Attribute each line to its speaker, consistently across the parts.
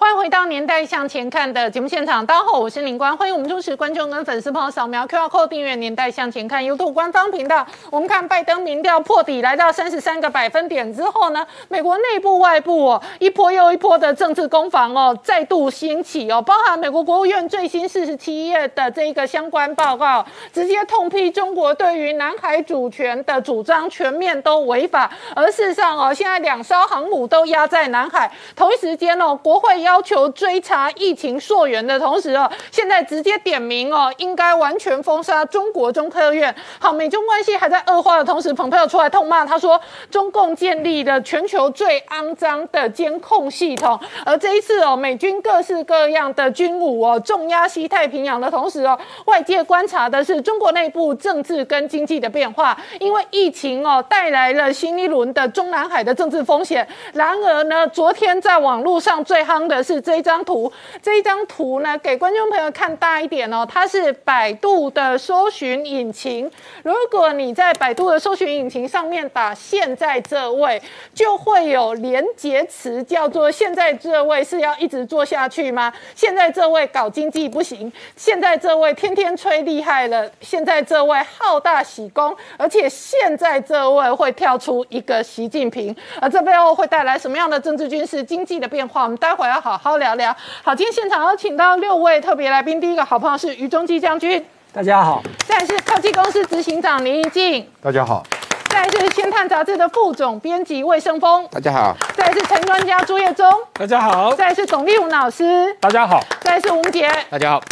Speaker 1: 欢迎回到《年代向前看》的节目现场，大家好，我是林官，欢迎我们忠实观众跟粉丝朋友扫描 QR Code 订阅《年代向前看》YouTube 官方频道。我们看拜登民调破底来到三十三个百分点之后呢，美国内部外部哦一波又一波的政治攻防哦再度兴起哦，包含美国国务院最新四十七页的这个相关报告，直接痛批中国对于南海主权的主张全面都违法。而事实上哦，现在两艘航母都压在南海，同一时间哦，国会要要求追查疫情溯源的同时哦，现在直接点名哦，应该完全封杀中国中科院。好，美中关系还在恶化的同时，蓬佩奥出来痛骂，他说中共建立了全球最肮脏的监控系统。而这一次哦，美军各式各样的军武哦，重压西太平洋的同时哦，外界观察的是中国内部政治跟经济的变化，因为疫情哦带来了新一轮的中南海的政治风险。然而呢，昨天在网络上最夯的是这一张图，这一张图呢，给观众朋友看大一点哦，它是百度的搜寻引擎。如果你在百度的搜寻引擎上面打“现在这位”，就会有连结词叫做“现在这位是要一直做下去吗？”现在这位搞经济不行，现在这位天天吹厉害了，现在这位好大喜功，而且现在这位会跳出一个习近平，而这背后会带来什么样的政治、军事、经济的变化？我们待会要好好好聊聊。好，今天现场有请到六位特别来宾，第一个好朋友是于中基将军，
Speaker 2: 大家好，
Speaker 1: 再来是科技公司执行长林怡静，
Speaker 3: 大家好，
Speaker 1: 再来是《先探》杂志的副总编辑魏胜峰，
Speaker 3: 大家好，
Speaker 1: 再来是陈专家朱业忠，
Speaker 2: 大家好，
Speaker 1: 再来是董立武老师，
Speaker 2: 大家好，
Speaker 1: 再来是吴杰。
Speaker 3: 大家好。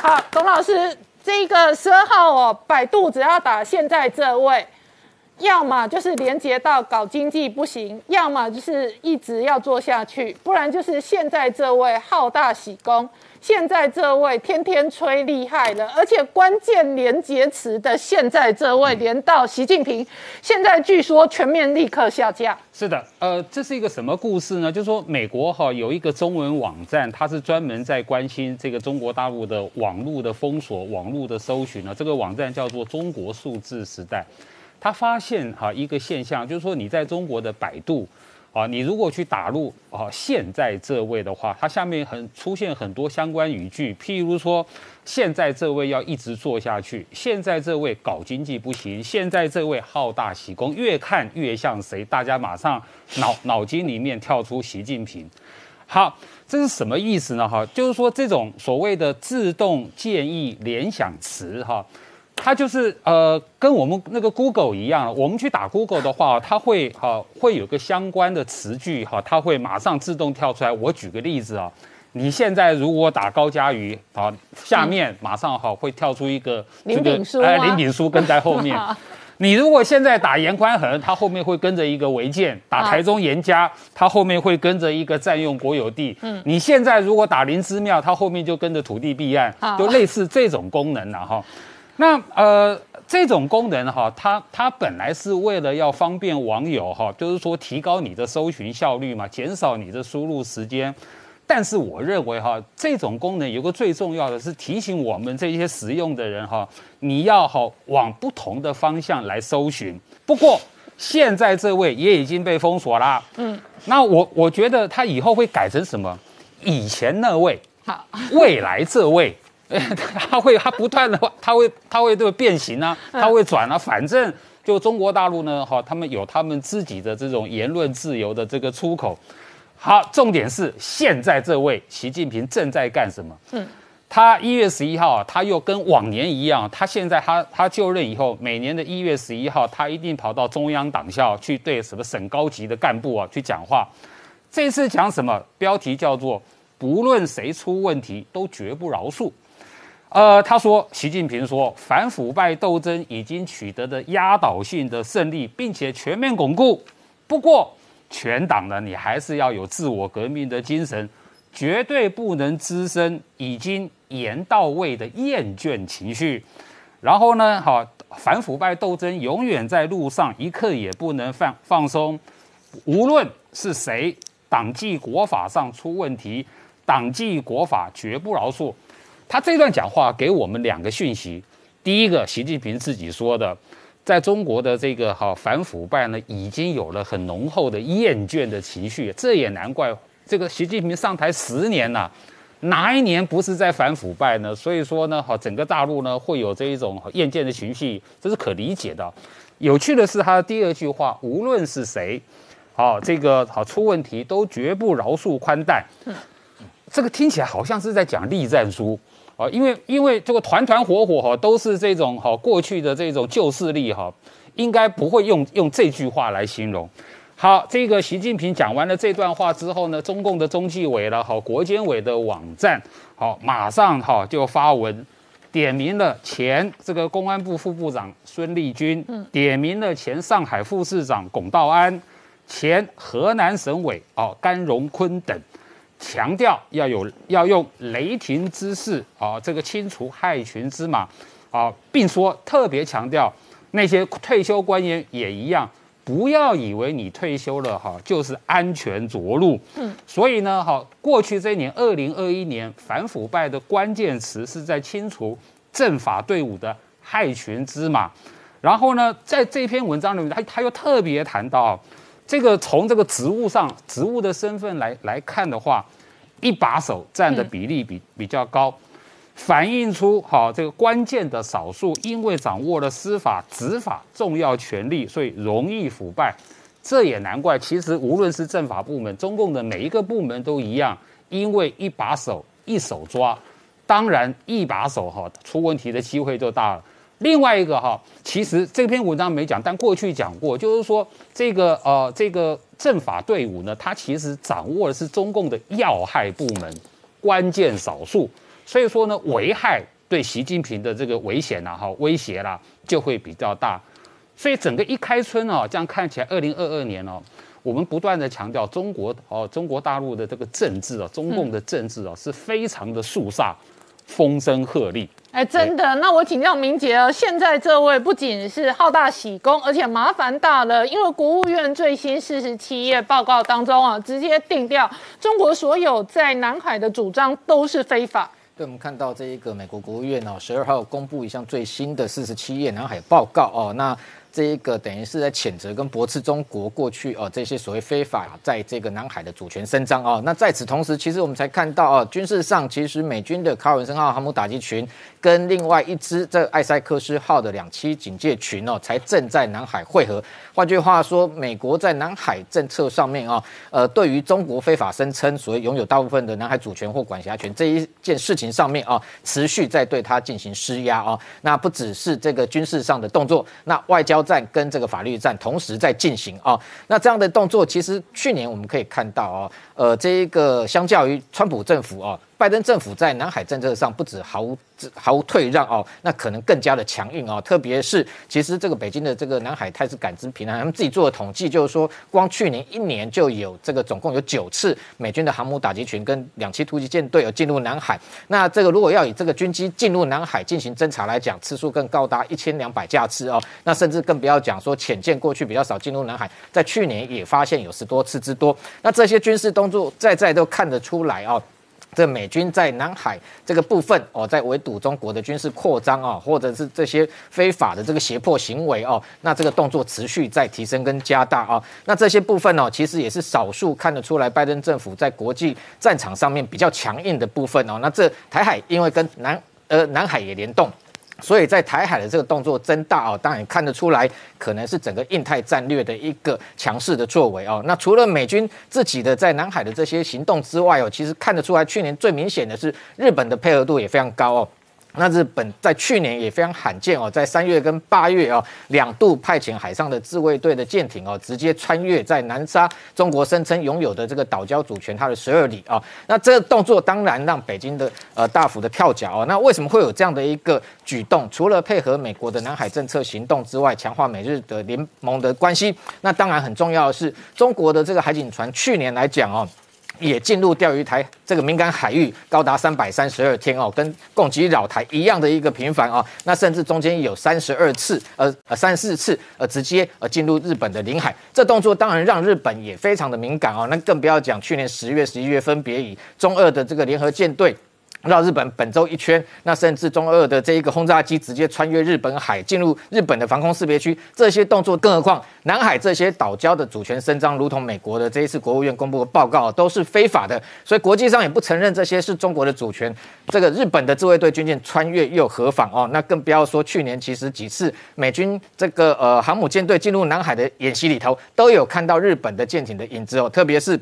Speaker 1: 好，董老师，这个十二号哦，百度只要打现在这位，要么就是连接到搞经济不行，要么就是一直要做下去，不然就是现在这位好大喜功，现在这位天天吹厉害了，而且关键连接词的现在这位连到习近平，现在据说全面立刻下架。
Speaker 2: 是的，呃，这是一个什么故事呢？就是说美国哈有一个中文网站，它是专门在关心这个中国大陆的网络的封锁、网络的搜寻呢。这个网站叫做中国数字时代。他发现哈一个现象，就是说你在中国的百度啊，你如果去打入啊现在这位的话，它下面很出现很多相关语句，譬如说现在这位要一直做下去，现在这位搞经济不行，现在这位好大喜功，越看越像谁，大家马上脑脑筋里面跳出习近平。好，这是什么意思呢？哈，就是说这种所谓的自动建议联想词哈。它就是呃，跟我们那个 Google 一样，我们去打 Google 的话，它会哈会有个相关的词句哈，它会马上自动跳出来。我举个例子啊，你现在如果打高嘉瑜啊，下面马上哈会跳出一个
Speaker 1: 林炳书
Speaker 2: 哎，林炳书跟在后面。你如果现在打严宽恒，它后面会跟着一个违建；打台中严家，他后面会跟着一个占用国有地。嗯，你现在如果打林之妙，它后面就跟着土地弊案，就类似这种功能了哈。那呃，这种功能哈，它它本来是为了要方便网友哈，就是说提高你的搜寻效率嘛，减少你的输入时间。但是我认为哈，这种功能有个最重要的是提醒我们这些使用的人哈，你要好往不同的方向来搜寻。不过现在这位也已经被封锁啦。嗯，那我我觉得他以后会改成什么？以前那位，
Speaker 1: 好，
Speaker 2: 未来这位。他会，他不断的，他会，他会这个变形啊，他会转啊，反正就中国大陆呢，哈，他们有他们自己的这种言论自由的这个出口。好，重点是现在这位习近平正在干什么？嗯，他一月十一号啊，他又跟往年一样，他现在他他就任以后，每年的一月十一号，他一定跑到中央党校去对什么省高级的干部啊去讲话。这次讲什么？标题叫做“不论谁出问题，都绝不饶恕”。呃，他说，习近平说，反腐败斗争已经取得的压倒性的胜利，并且全面巩固。不过，全党呢，你还是要有自我革命的精神，绝对不能滋生已经严到位的厌倦情绪。然后呢，好，反腐败斗争永远在路上，一刻也不能放放松。无论是谁，党纪国法上出问题，党纪国法绝不饶恕。他这段讲话给我们两个讯息：第一个，习近平自己说的，在中国的这个哈反腐败呢，已经有了很浓厚的厌倦的情绪。这也难怪，这个习近平上台十年了，哪一年不是在反腐败呢？所以说呢，哈，整个大陆呢会有这一种厌倦的情绪，这是可理解的。有趣的是，他的第二句话，无论是谁，好，这个好出问题都绝不饶恕宽待。这个听起来好像是在讲栗战书。啊，因为因为这个团团伙伙哈，都是这种哈过去的这种旧势力哈，应该不会用用这句话来形容。好，这个习近平讲完了这段话之后呢，中共的中纪委了哈，国监委的网站好，马上哈就发文点名了前这个公安部副部长孙立军，点名了前上海副市长龚道安，前河南省委哦甘荣坤等。强调要有要用雷霆之势啊，这个清除害群之马啊，并说特别强调那些退休官员也一样，不要以为你退休了哈就是安全着陆。嗯，所以呢，哈，过去这一年，二零二一年反腐败的关键词是在清除政法队伍的害群之马。然后呢，在这篇文章里面，他他又特别谈到。这个从这个职务上职务的身份来来看的话，一把手占的比例比比较高，反映出好这个关键的少数，因为掌握了司法执法重要权力，所以容易腐败。这也难怪，其实无论是政法部门，中共的每一个部门都一样，因为一把手一手抓，当然一把手哈出问题的机会就大了。另外一个哈，其实这篇文章没讲，但过去讲过，就是说这个呃这个政法队伍呢，它其实掌握的是中共的要害部门，关键少数，所以说呢，危害对习近平的这个危险呐哈威胁啦就会比较大，所以整个一开春哦，这样看起来，二零二二年哦，我们不断的强调中国哦中国大陆的这个政治啊，中共的政治啊，是非常的肃杀，风声鹤唳。
Speaker 1: 哎，真的？那我请教明杰哦，现在这位不仅是好大喜功，而且麻烦大了，因为国务院最新四十七页报告当中啊，直接定调中国所有在南海的主张都是非法。
Speaker 3: 对，我们看到这一个美国国务院哦，十二号公布一项最新的四十七页南海报告哦，那。这一个等于是在谴责跟驳斥中国过去哦这些所谓非法在这个南海的主权伸张哦。那在此同时，其实我们才看到哦，军事上其实美军的卡尔文森号航母打击群跟另外一支这艾塞克斯号的两栖警戒群哦，才正在南海汇合。换句话说，美国在南海政策上面啊，呃，对于中国非法声称所谓拥有大部分的南海主权或管辖权这一件事情上面啊，持续在对它进行施压啊。那不只是这个军事上的动作，那外交。战跟这个法律战同时在进行啊，那这样的动作其实去年我们可以看到啊，呃，这一个相较于川普政府啊。拜登政府在南海政策上不止毫无毫无退让哦，那可能更加的强硬哦。特别是其实这个北京的这个南海态势感知平台，他们自己做的统计就是说，光去年一年就有这个总共有九次美军的航母打击群跟两栖突击舰队有进入南海。那这个如果要以这个军机进入南海进行侦查来讲，次数更高达一千两百架次哦。那甚至更不要讲说潜舰过去比较少进入南海，在去年也发现有十多次之多。那这些军事动作在在都看得出来哦。这美军在南海这个部分哦，在围堵中国的军事扩张啊，或者是这些非法的这个胁迫行为哦，那这个动作持续在提升跟加大啊，那这些部分哦，其实也是少数看得出来拜登政府在国际战场上面比较强硬的部分哦。那这台海因为跟南呃南海也联动。所以在台海的这个动作增大哦，当然看得出来，可能是整个印太战略的一个强势的作为哦。那除了美军自己的在南海的这些行动之外哦，其实看得出来，去年最明显的是日本的配合度也非常高哦。那日本在去年也非常罕见哦，在三月跟八月哦，两度派遣海上的自卫队的舰艇哦，直接穿越在南沙中国声称拥有的这个岛礁主权它的十二里啊。那这个动作当然让北京的呃大幅的跳脚哦。那为什么会有这样的一个举动？除了配合美国的南海政策行动之外，强化美日的联盟的关系，那当然很重要的是中国的这个海警船去年来讲哦。也进入钓鱼台这个敏感海域高达三百三十二天哦，跟攻击扰台一样的一个频繁哦，那甚至中间有三十二次，呃呃三四次呃直接呃进入日本的领海，这动作当然让日本也非常的敏感哦，那更不要讲去年十月、十一月分别以中二的这个联合舰队。绕日本本州一圈，那甚至中二的这一个轰炸机直接穿越日本海进入日本的防空识别区，这些动作，更何况南海这些岛礁的主权伸张，如同美国的这一次国务院公布的报告，都是非法的，所以国际上也不承认这些是中国的主权。这个日本的自卫队军舰穿越又何妨哦？那更不要说去年其实几次美军这个呃航母舰队进入南海的演习里头，都有看到日本的舰艇的影子哦，特别是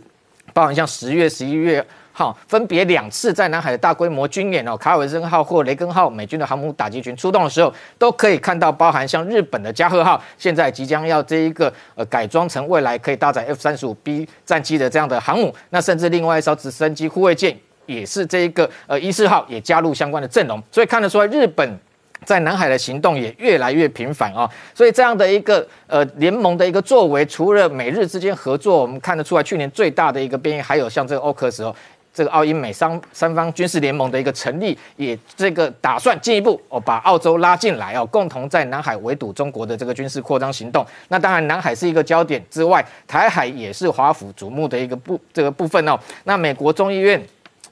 Speaker 3: 包含像十月、十一月。好，分别两次在南海的大规模军演哦，卡尔文森号或雷根号美军的航母打击群出动的时候，都可以看到包含像日本的加贺号，现在即将要这一个呃改装成未来可以搭载 F 三十五 B 战机的这样的航母，那甚至另外一艘直升机护卫舰也是这一个呃一四号也加入相关的阵容，所以看得出来日本。在南海的行动也越来越频繁啊，所以这样的一个呃联盟的一个作为，除了美日之间合作，我们看得出来，去年最大的一个变异，还有像这个欧克斯哦，这个澳英美三三方军事联盟的一个成立，也这个打算进一步哦把澳洲拉进来哦，共同在南海围堵中国的这个军事扩张行动。那当然，南海是一个焦点之外，台海也是华府瞩目的一个部这个部分哦。那美国众议院。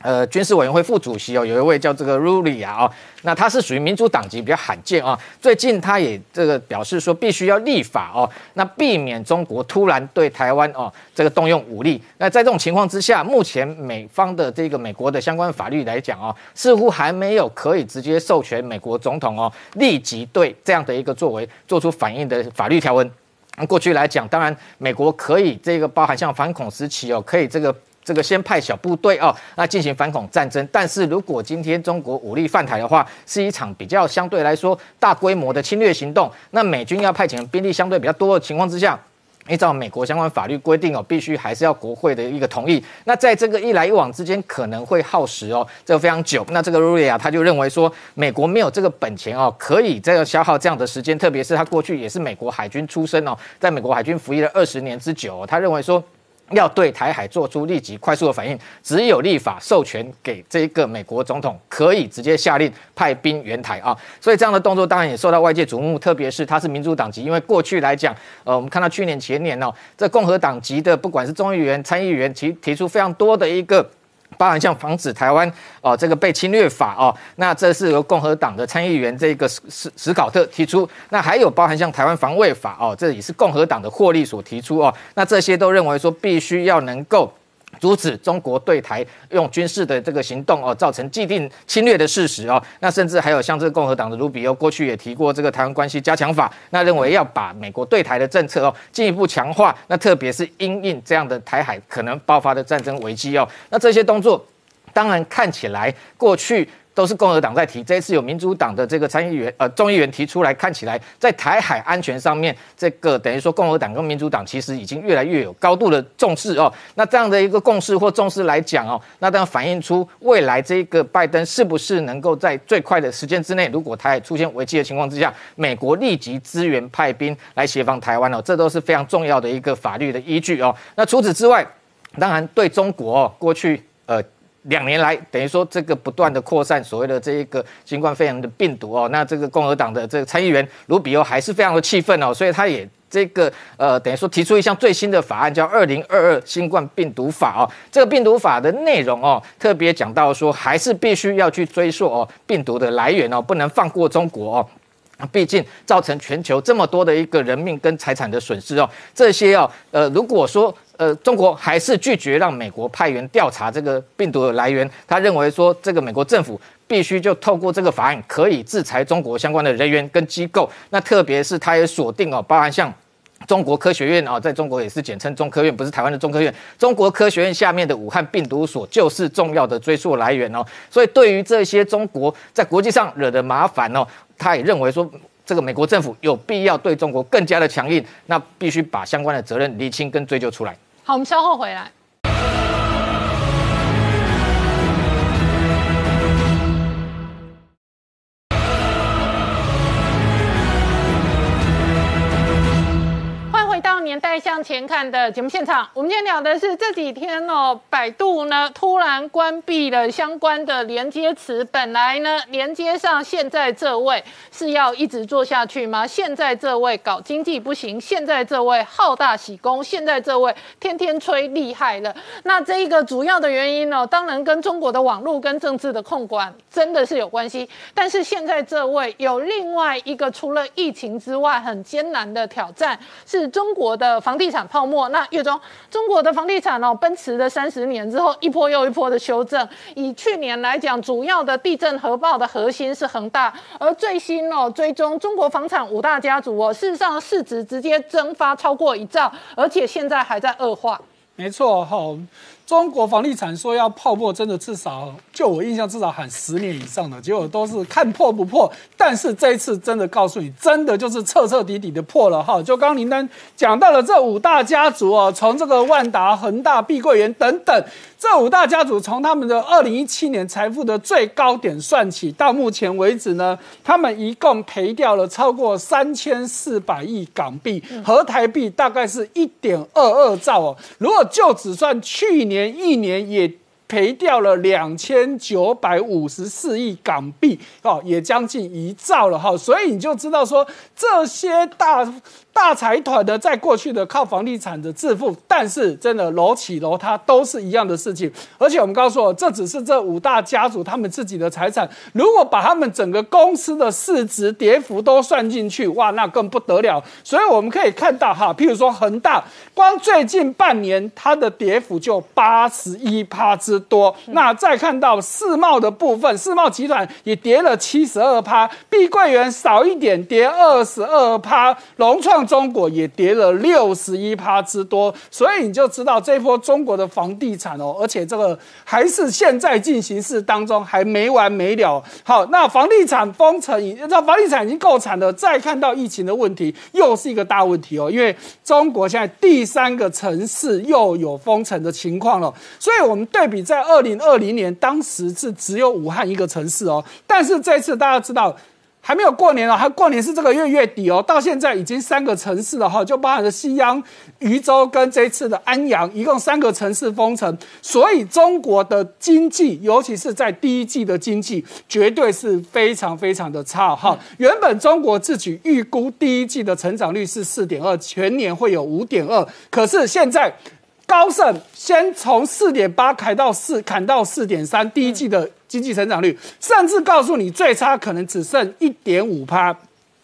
Speaker 3: 呃，军事委员会副主席哦，有一位叫这个 Rulia 哦，那他是属于民主党籍，比较罕见啊。最近他也这个表示说，必须要立法哦，那避免中国突然对台湾哦这个动用武力。那在这种情况之下，目前美方的这个美国的相关法律来讲哦，似乎还没有可以直接授权美国总统哦立即对这样的一个作为做出反应的法律条文。那过去来讲，当然美国可以这个包含像反恐时期哦，可以这个。这个先派小部队哦，那进行反恐战争。但是如果今天中国武力犯台的话，是一场比较相对来说大规模的侵略行动。那美军要派遣兵力相对比较多的情况之下，依照美国相关法律规定哦，必须还是要国会的一个同意。那在这个一来一往之间，可能会耗时哦，这个非常久。那这个 Rulia 他就认为说，美国没有这个本钱哦，可以这样消耗这样的时间。特别是他过去也是美国海军出身哦，在美国海军服役了二十年之久，他认为说。要对台海做出立即快速的反应，只有立法授权给这个美国总统，可以直接下令派兵援台啊。所以这样的动作当然也受到外界瞩目，特别是他是民主党籍，因为过去来讲，呃，我们看到去年前年哦，这共和党籍的不管是众议员、参议员提提出非常多的一个。包含像防止台湾哦这个被侵略法哦，那这是由共和党的参议员这个史史史考特提出。那还有包含像台湾防卫法哦，这也是共和党的获利所提出哦。那这些都认为说必须要能够。阻止中国对台用军事的这个行动哦，造成既定侵略的事实哦。那甚至还有像这个共和党的卢比欧过去也提过这个台湾关系加强法，那认为要把美国对台的政策哦进一步强化，那特别是因应这样的台海可能爆发的战争危机哦。那这些动作当然看起来过去。都是共和党在提，这一次有民主党的这个参议员、呃众议员提出来，看起来在台海安全上面，这个等于说共和党跟民主党其实已经越来越有高度的重视哦。那这样的一个共识或重视来讲哦，那当然反映出未来这个拜登是不是能够在最快的时间之内，如果台海出现危机的情况之下，美国立即支援派兵来协防台湾哦，这都是非常重要的一个法律的依据哦。那除此之外，当然对中国过去呃。两年来，等于说这个不断的扩散，所谓的这一个新冠肺炎的病毒哦，那这个共和党的这个参议员卢比欧还是非常的气愤哦，所以他也这个呃，等于说提出一项最新的法案，叫《二零二二新冠病毒法》哦。这个病毒法的内容哦，特别讲到说，还是必须要去追溯哦病毒的来源哦，不能放过中国哦。毕竟造成全球这么多的一个人命跟财产的损失哦，这些哦，呃，如果说呃中国还是拒绝让美国派员调查这个病毒的来源，他认为说这个美国政府必须就透过这个法案可以制裁中国相关的人员跟机构，那特别是他也锁定哦，包含像。中国科学院啊，在中国也是简称中科院，不是台湾的中科院。中国科学院下面的武汉病毒所就是重要的追溯来源哦。所以对于这些中国在国际上惹的麻烦哦，他也认为说，这个美国政府有必要对中国更加的强硬，那必须把相关的责任厘清跟追究出来。
Speaker 1: 好，我们稍后回来。年代向前看的节目现场，我们今天聊的是这几天哦，百度呢突然关闭了相关的连接词。本来呢，连接上现在这位是要一直做下去吗？现在这位搞经济不行，现在这位好大喜功，现在这位天天吹厉害了。那这一个主要的原因呢，当然跟中国的网络跟政治的控管真的是有关系。但是现在这位有另外一个除了疫情之外很艰难的挑战，是中国。的房地产泡沫，那月中中国的房地产哦，奔驰了三十年之后，一波又一波的修正。以去年来讲，主要的地震核爆的核心是恒大，而最新哦，追踪中国房产五大家族哦，事实上市值直接蒸发超过一兆，而且现在还在恶化。
Speaker 4: 没错，吼。中国房地产说要泡沫，真的至少就我印象至少喊十年以上的，结果都是看破不破。但是这一次真的告诉你，真的就是彻彻底底的破了哈。就刚林丹讲到了这五大家族哦，从这个万达、恒大、碧桂园等等。这五大家族从他们的二零一七年财富的最高点算起，到目前为止呢，他们一共赔掉了超过三千四百亿港币，和台币大概是一点二二兆哦。如果就只算去年一年，也赔掉了两千九百五十四亿港币哦，也将近一兆了哈。所以你就知道说这些大。大财团的在过去的靠房地产的致富，但是真的楼起楼塌都是一样的事情。而且我们告诉我，这只是这五大家族他们自己的财产。如果把他们整个公司的市值跌幅都算进去，哇，那更不得了。所以我们可以看到哈，譬如说恒大，光最近半年它的跌幅就八十一趴之多。那再看到世茂的部分，世茂集团也跌了七十二趴，碧桂园少一点，跌二十二趴，融创。中国也跌了六十一趴之多，所以你就知道这波中国的房地产哦，而且这个还是现在进行式当中还没完没了。好，那房地产封城，这房地产已经够惨了，再看到疫情的问题，又是一个大问题哦。因为中国现在第三个城市又有封城的情况了，所以我们对比在二零二零年，当时是只有武汉一个城市哦，但是这次大家知道。还没有过年哦，还过年是这个月月底哦。到现在已经三个城市了哈，就包含了西安、渝州跟这次的安阳，一共三个城市封城。所以中国的经济，尤其是在第一季的经济，绝对是非常非常的差哈。原本中国自己预估第一季的成长率是四点二，全年会有五点二，可是现在。高盛先从四点八砍到四，砍到四点三，第一季的经济成长率，甚至告诉你最差可能只剩一点五趴。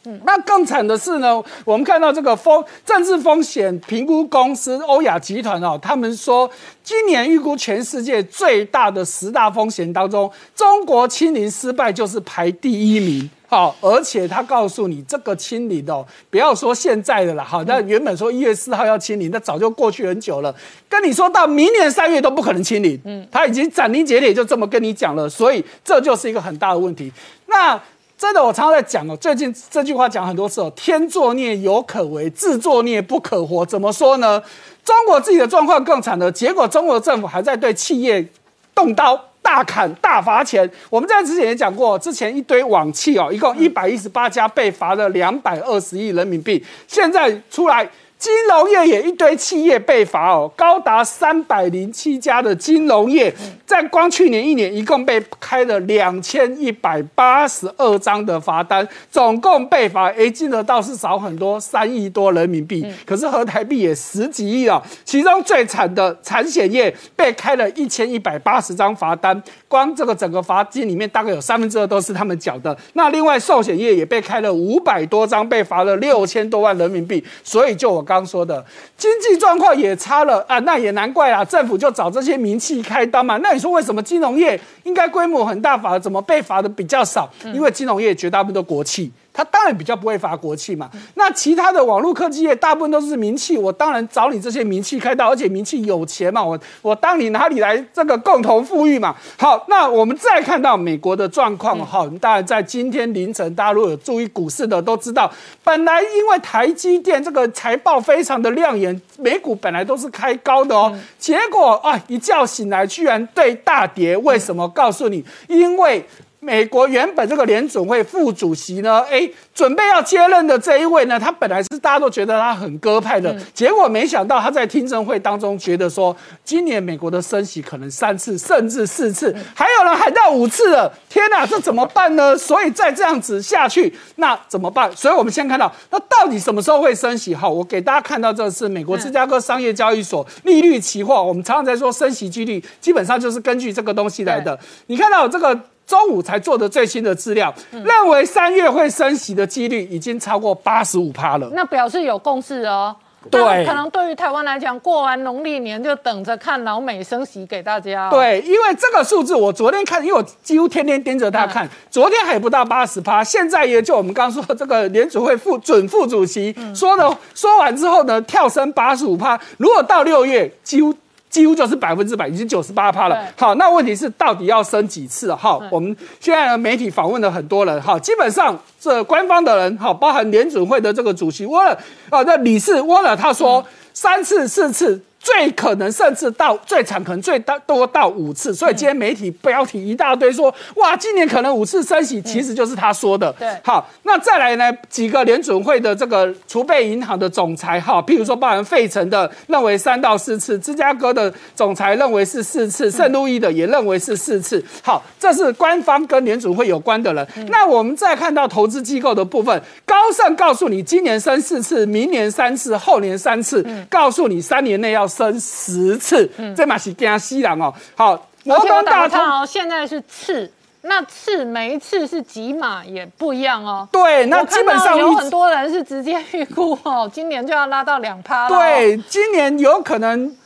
Speaker 4: 嗯，那更惨的是呢，我们看到这个风政治风险评估公司欧亚集团哦，他们说今年预估全世界最大的十大风险当中，中国清零失败就是排第一名。好，而且他告诉你，这个清零哦，不要说现在的了，好，那原本说一月四号要清零，那早就过去很久了。跟你说到明年三月都不可能清零，嗯，他已经斩钉截铁就这么跟你讲了，所以这就是一个很大的问题。那真的，我常常在讲哦，最近这句话讲很多次哦，天作孽犹可为，自作孽不可活。怎么说呢？中国自己的状况更惨了，结果中国政府还在对企业动刀。大砍大罚钱，我们在之前也讲过，之前一堆网企哦，一共一百一十八家被罚了两百二十亿人民币，现在出来。金融业也一堆企业被罚哦，高达三百零七家的金融业，在光去年一年，一共被开了两千一百八十二张的罚单，总共被罚，诶，金额倒是少很多，三亿多人民币，可是合台币也十几亿啊。其中最惨的产险业被开了一千一百八十张罚单，光这个整个罚金里面，大概有三分之二都是他们缴的。那另外寿险业也被开了五百多张，被罚了六千多万人民币。所以就我刚。说的经济状况也差了啊，那也难怪啊，政府就找这些名气开刀嘛。那你说为什么金融业应该规模很大，反而怎么被罚的比较少？因为金融业绝大部分都国企。他当然比较不会罚国企嘛，那其他的网络科技业大部分都是民企，我当然找你这些民企开刀，而且民企有钱嘛，我我当你哪里来这个共同富裕嘛？好，那我们再看到美国的状况哈，当然在今天凌晨，大家如果有注意股市的都知道，本来因为台积电这个财报非常的亮眼，美股本来都是开高的哦，结果啊一觉醒来居然对大跌，为什么？告诉你，因为。美国原本这个联准会副主席呢，哎，准备要接任的这一位呢，他本来是大家都觉得他很鸽派的，结果没想到他在听证会当中觉得说，今年美国的升息可能三次甚至四次，还有人喊到五次了，天哪，这怎么办呢？所以再这样子下去，那怎么办？所以我们先看到，那到底什么时候会升息？好，我给大家看到这是美国芝加哥商业交易所利率期货，我们常常在说升息几率，基本上就是根据这个东西来的。你看到这个？周五才做的最新的资料，认为三月会升息的几率已经超过八十五趴了。
Speaker 1: 那表示有共识哦。
Speaker 4: 对，
Speaker 1: 可能对于台湾来讲，过完农历年就等着看老美升息给大家。
Speaker 4: 对，因为这个数字我昨天看，因为我几乎天天盯着它看，昨天还不到八十趴，现在也就我们刚刚说这个联储会副准副主席说的，说完之后呢，跳升八十五趴，如果到六月几乎。几乎就是百分之百，已经九十八趴了。好，那问题是到底要升几次？哈，我们现在媒体访问了很多人，哈，基本上这官方的人，哈，包含联准会的这个主席沃尔，啊，那理事沃尔他说三次四次。最可能甚至到最长可能最大多到五次，所以今天媒体标题一大堆说，哇，今年可能五次升息，其实就是他说的。
Speaker 1: 对，
Speaker 4: 好，那再来呢？几个联准会的这个储备银行的总裁，哈，譬如说包含费城的认为三到四次，芝加哥的总裁认为是四次，圣路易的也认为是四次。好，这是官方跟联准会有关的人。那我们再看到投资机构的部分，高盛告诉你，今年升四次，明年三次，后年三次，告诉你三年内要。升十次，嗯这马是惊死人哦。好，
Speaker 1: 摩根大通哦，现在是次，那次每一次是几码也不一样哦。
Speaker 4: 对，那基本上
Speaker 1: 有很多人是直接预估哦，今年就要拉到两趴了。
Speaker 4: 对，今年有可能。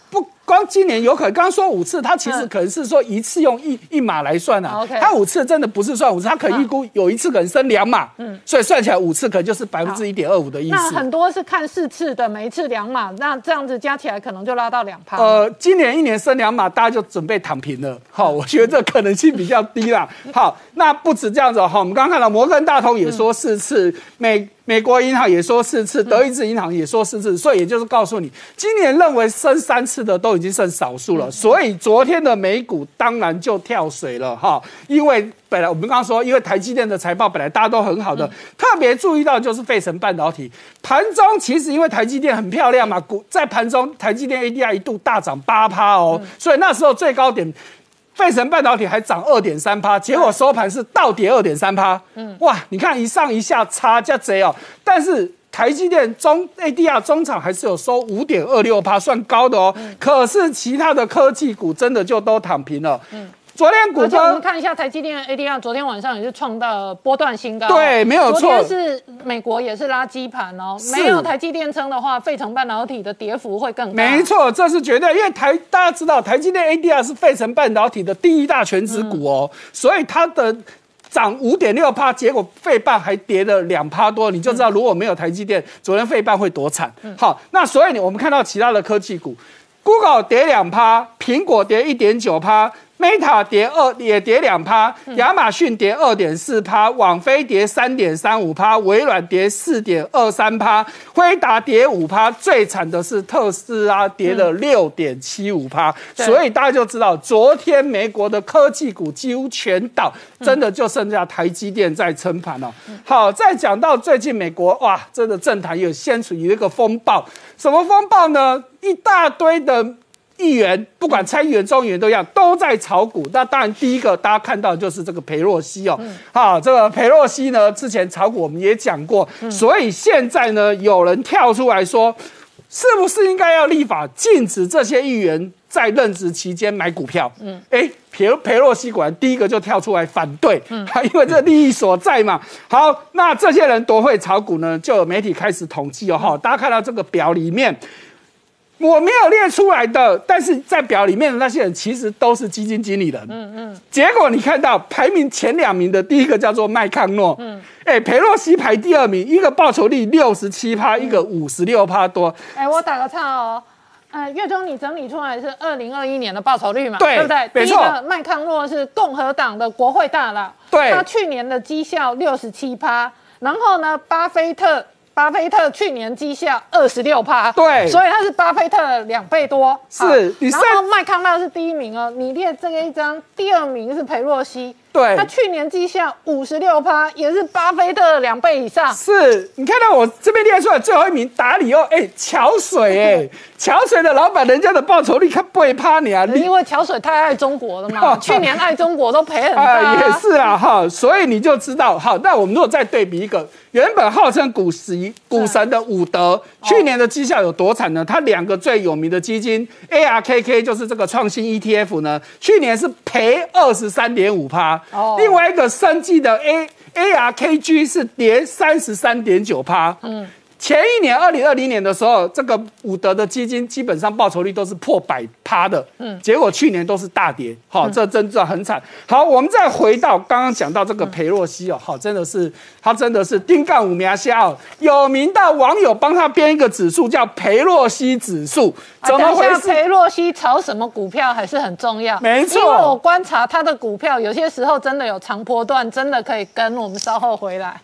Speaker 4: 光今年有可能，刚刚说五次，它其实可能是说一次用一一码来算啊。它五次真的不是算五次，它可预估有一次可能升两码，嗯，所以算起来五次可能就是百分之一点二五的意思。
Speaker 1: 那很多是看四次的，每一次两码，那这样子加起来可能就拉到两趴。
Speaker 4: 呃，今年一年升两码，大家就准备躺平了。好，我觉得这可能性比较低啦。好，那不止这样子哈，我们刚刚看到摩根大通也说四次，美。美国银行也说四次，德意志银行也说四次，所以也就是告诉你，今年认为升三次的都已经剩少数了。所以昨天的美股当然就跳水了哈，因为本来我们刚刚说，因为台积电的财报本来大家都很好的，特别注意到就是费城半导体盘中其实因为台积电很漂亮嘛，股在盘中台积电 ADR 一度大涨八趴哦，所以那时候最高点。费城半导体还涨二点三趴，结果收盘是倒跌二点三趴。嗯，哇，你看一上一下差价贼哦。但是台积电中 ADR 中场还是有收五点二六趴，算高的哦。可是其他的科技股真的就都躺平了。嗯。昨天股
Speaker 1: 我们看一下台积电 ADR，昨天晚上也是创到波段新高。
Speaker 4: 对，没有错。
Speaker 1: 昨天是美国也是垃圾盘哦，没有台积电撑的话，费城半导体的跌幅会更大。
Speaker 4: 没错，这是绝对，因为台大家知道台积电 ADR 是费城半导体的第一大全值股哦，所以它的涨五点六趴，结果费半还跌了两趴多，你就知道如果没有台积电，昨天费半会多惨。好，那所以我们看到其他的科技股，Google 跌两趴，苹果跌一点九趴。Meta 跌二也跌两趴，亚马逊跌二点四趴，网飞跌三点三五趴，微软跌四点二三趴，辉达跌五趴，最惨的是特斯拉跌了六点七五趴。所以大家就知道，昨天美国的科技股几乎全倒，真的就剩下台积电在撑盘了。好，再讲到最近美国，哇，真的政坛有掀起一个风暴，什么风暴呢？一大堆的。议员不管参议员、众议员都一样，都在炒股。那当然，第一个大家看到就是这个裴洛西哦。好，这个裴洛西呢，之前炒股我们也讲过，所以现在呢，有人跳出来说，是不是应该要立法禁止这些议员在任职期间买股票？嗯，哎，裴裴洛西果然第一个就跳出来反对，嗯，因为这利益所在嘛。好，那这些人多会炒股呢？就有媒体开始统计哦。哈，大家看到这个表里面。我没有列出来的，但是在表里面的那些人其实都是基金经理人。嗯嗯。结果你看到排名前两名的，第一个叫做麦康诺。嗯。哎，裴洛西排第二名，一个报酬率六十七趴，一个五十六趴多。
Speaker 1: 哎，我打个岔哦。呃，月中你整理出来是二零二一年的报酬率嘛？
Speaker 4: 对，
Speaker 1: 对不对？
Speaker 4: 没错。
Speaker 1: 麦康诺是共和党的国会大佬。
Speaker 4: 对。
Speaker 1: 他去年的绩效六十七趴，然后呢，巴菲特。巴菲特去年绩效二十六趴，
Speaker 4: 对，
Speaker 1: 所以他是巴菲特两倍多。
Speaker 4: 是，
Speaker 1: 然后麦康纳是第一名哦。你列这个一张，第二名是裴洛西，
Speaker 4: 对
Speaker 1: 他去年绩效五十六趴，也是巴菲特的两倍以上。
Speaker 4: 是你看到我这边列出来最后一名达里奥，哎，桥水，哎，桥水的老板，人家的报酬率看不会趴你啊，你
Speaker 1: 因为桥水太爱中国了嘛，去年爱中国都赔很大、
Speaker 4: 啊，也是啊，哈，所以你就知道，好，那我们如果再对比一个原本号称股神股神的伍德，去年的绩效有多惨呢？他两个最有名的基金 ARKK 就是这个创新 ETF 呢，去年是赔二十三点五趴，
Speaker 1: 哦。
Speaker 4: 另外一个生技的 A ARKG 是跌三十三点九趴，嗯。前一年，二零二零年的时候，这个伍德的基金基本上报酬率都是破百趴的，嗯，结果去年都是大跌，好、这真的很惨。好，我们再回到刚刚讲到这个裴洛西哦，好，真的是他真的是丁干五苗虾哦，有名的网友帮他编一个指数叫裴洛西指数，怎么回事？
Speaker 1: 裴洛西炒什么股票还是很重要，
Speaker 4: 没错。
Speaker 1: 因为我观察他的股票，有些时候真的有长波段，真的可以跟。我们稍后回来。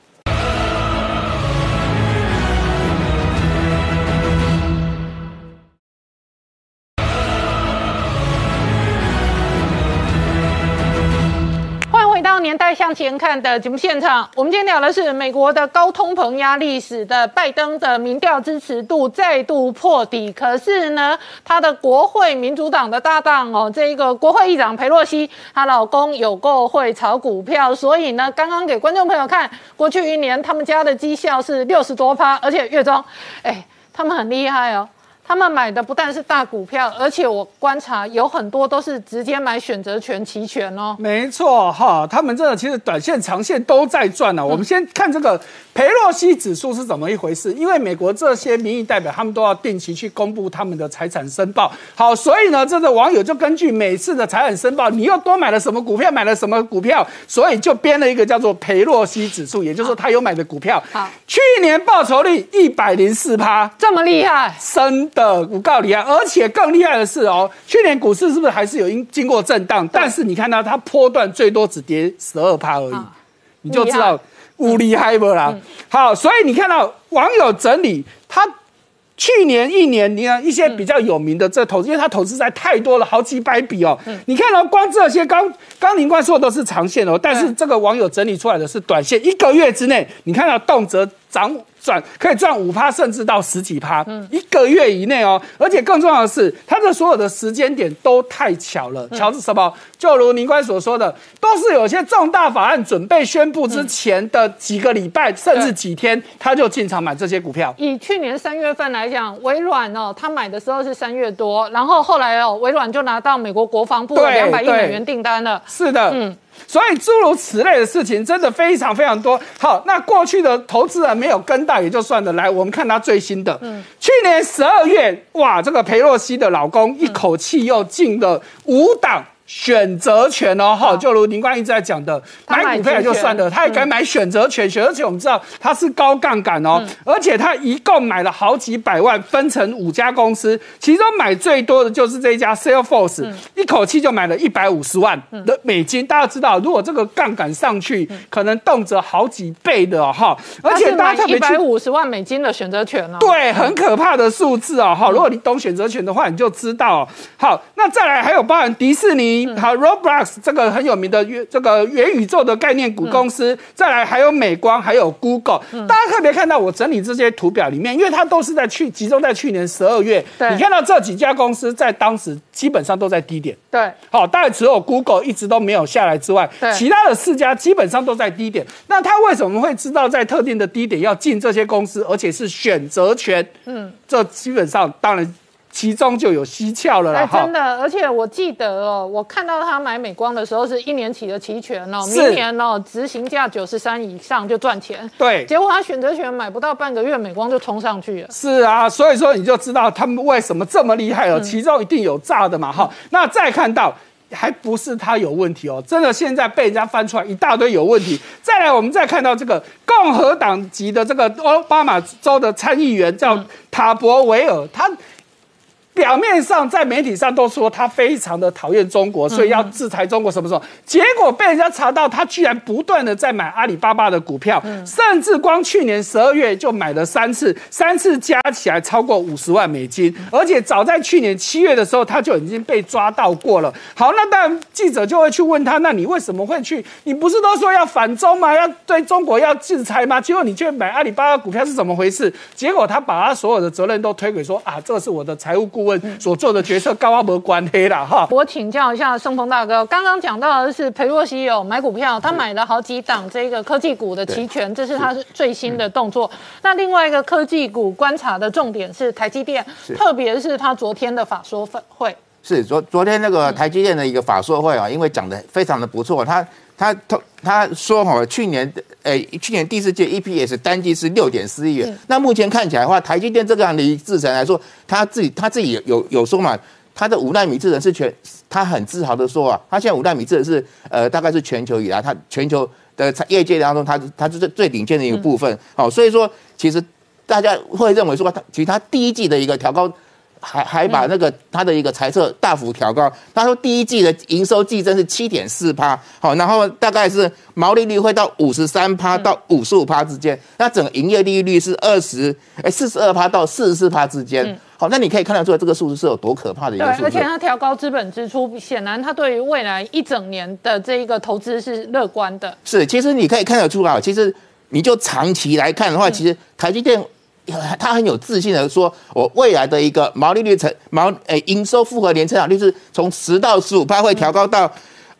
Speaker 1: 到年代向前看的节目现场。我们今天聊的是美国的高通膨压力使得拜登的民调支持度再度破底。可是呢，他的国会民主党的搭档哦，这个国会议长佩洛西，她老公有够会炒股票，所以呢，刚刚给观众朋友看，过去一年他们家的绩效是六十多趴，而且月中，哎，他们很厉害哦。他们买的不但是大股票，而且我观察有很多都是直接买选择权期权哦。
Speaker 4: 没错哈，他们这个其实短线、长线都在赚呢、
Speaker 1: 嗯
Speaker 4: 我们先看这个裴洛西指数是怎么一回事，因为美国这些民意代表他们都要定期去公布他们的财产申报。好，所以呢，这个网友就根据每次的财产申报，你又多买了什么股票，买了什么股票，所以就编了一个叫做裴洛西指数，也就是说他有买的股票。
Speaker 1: 好，
Speaker 4: 去年报酬率一百零四趴。
Speaker 1: 这么厉害，
Speaker 4: 真的，我告诉你啊，而且更厉害的是哦，去年股市是不是还是有经经过震荡？但是你看到它波段最多只跌十二趴而已，
Speaker 1: 啊
Speaker 4: 你就知道
Speaker 1: 厉害
Speaker 4: 无厉害不啦？好，所以你看到网友整理他。去年一年，你看一些比较有名的这投资，因为他投资在太多了，好几百笔哦。你看到、光这些刚刚林冠说的都是长线哦，但是这个网友整理出来的是短线，一个月之内，你看到动辄涨赚可以赚五趴，甚至到十几趴，嗯一个月以内哦。而且更重要的是，它的所有的时间点都太巧了，巧是什么？就如宁官所说的，都是有些重大法案准备宣布之前的几个礼拜，甚至几天，他就进场买这些股票。
Speaker 1: 以去年三月份来讲，微软哦，他买的时候是三月多，然后后来哦，微软就拿到美国国防部两百亿美元订单了。
Speaker 4: 是的，嗯。所以诸如此类的事情真的非常非常多。好，那过去的投资人没有跟到也就算了。来，我们看他最新的，嗯去年十二月，哇，这个裴洛西的老公一口气又进了五档。选择权哦，哈，就如林冠一直在讲的，
Speaker 1: 他买
Speaker 4: 买股票也就算了，他也敢买选择权，选择权我们知道它是高杠杆哦，而且他一共买了好几百万，分成五家公司，其中买最多的就是这一家 Salesforce，、一口气就买了一百五十万的美金。大家知道，如果这个杠杆上去，可能动辄好几倍的哦哈，而且大家特别去
Speaker 1: 一百五十万美金的选择权哦。
Speaker 4: 对，很可怕的数字哦。哈，如果你懂选择权的话，你就知道哦。好，那再来还有包含迪士尼、好 Roblox 这个很有名的元这个元宇宙的概念股公司，再来还有美光，还有 Google。大家特别看到我整理这些图表里面，因为它都是在去集中在去年十二月，你看到这几家公司在当时基本上都在低点。
Speaker 1: 对，
Speaker 4: 好，当然只有 Google 一直都没有下来之外，其他的四家基本上都在低点。那他为什么会知道在特定的低点要进这些公司，而且是选择权？嗯，这基本上当然其中就有蹊跷了
Speaker 1: 哎，
Speaker 4: 啦。哈
Speaker 1: 真，的，而且我记得哦，我看到他买美光的时候是一年期的期权哦，明年哦执行价九十三以上就赚钱。
Speaker 4: 对。
Speaker 1: 结果他选择权买不到半个月，美光就冲上去了。
Speaker 4: 是啊，所以说你就知道他们为什么这么厉害了，其中一定有诈的嘛哈。那再看到。还不是他有问题哦，真的现在被人家翻出来一大堆有问题。再来，我们再看到这个共和党籍的这个奥巴马州的参议员叫塔博维尔，他表面上在媒体上都说他非常的讨厌中国，所以要制裁中国什么时候？结果被人家查到，他居然不断的在买阿里巴巴的股票，甚至光去年十二月就买了三次，三次加起来超过五十万美金，而且早在去年七月的时候他就已经被抓到过了。好，那当然记者就会去问他，那你为什么会去？你不是都说要反中吗？要对中国要制裁吗？结果你却买阿里巴巴股票是怎么回事？结果他把他所有的责任都推给说啊，这是我的财务顾问所做的决策，高阿伯关黑啦哈。
Speaker 1: 我请教一下盛峰大哥，刚刚讲到的是裴洛西有买股票，他买了好几档这个科技股的期权，这是他最新的动作。那另外一个科技股观察的重点是台积电，特别是他昨天的法说会。
Speaker 5: 是昨昨天那个台积电的一个法说会啊，因为讲的非常的不错，他他他他说哈，去年诶去年第四届 EPS 单季是六点四亿元，那目前看起来的话，台积电这个样的一制程来说，他自己他自己有有说嘛，他的五纳米制程是全，他很自豪的说啊，他现在五纳米制程是呃大概是全球以来，他全球的业界当中，他他是最最顶尖的一个部分，好，所以说其实大家会认为说，他其实他第一季的一个调高。还还把那个他的一个财测大幅调高，他说第一季的营收季增是七点四趴，好，然后大概是毛利率会到五十三趴到五十五趴之间，那整个营业利率是二十哎四十二趴到四十四趴之间，好，那你可以看得出来这个数字是有多可怕的一个数字。
Speaker 1: 而且他调高资本支出，显然他对于未来一整年的这一个投资是乐观的。
Speaker 5: 是，其实你可以看得出来，其实你就长期来看的话，其实台积电。他很有自信的说：“我未来的一个毛利率成毛诶营收复合年成长率是从十到十五趴会调高到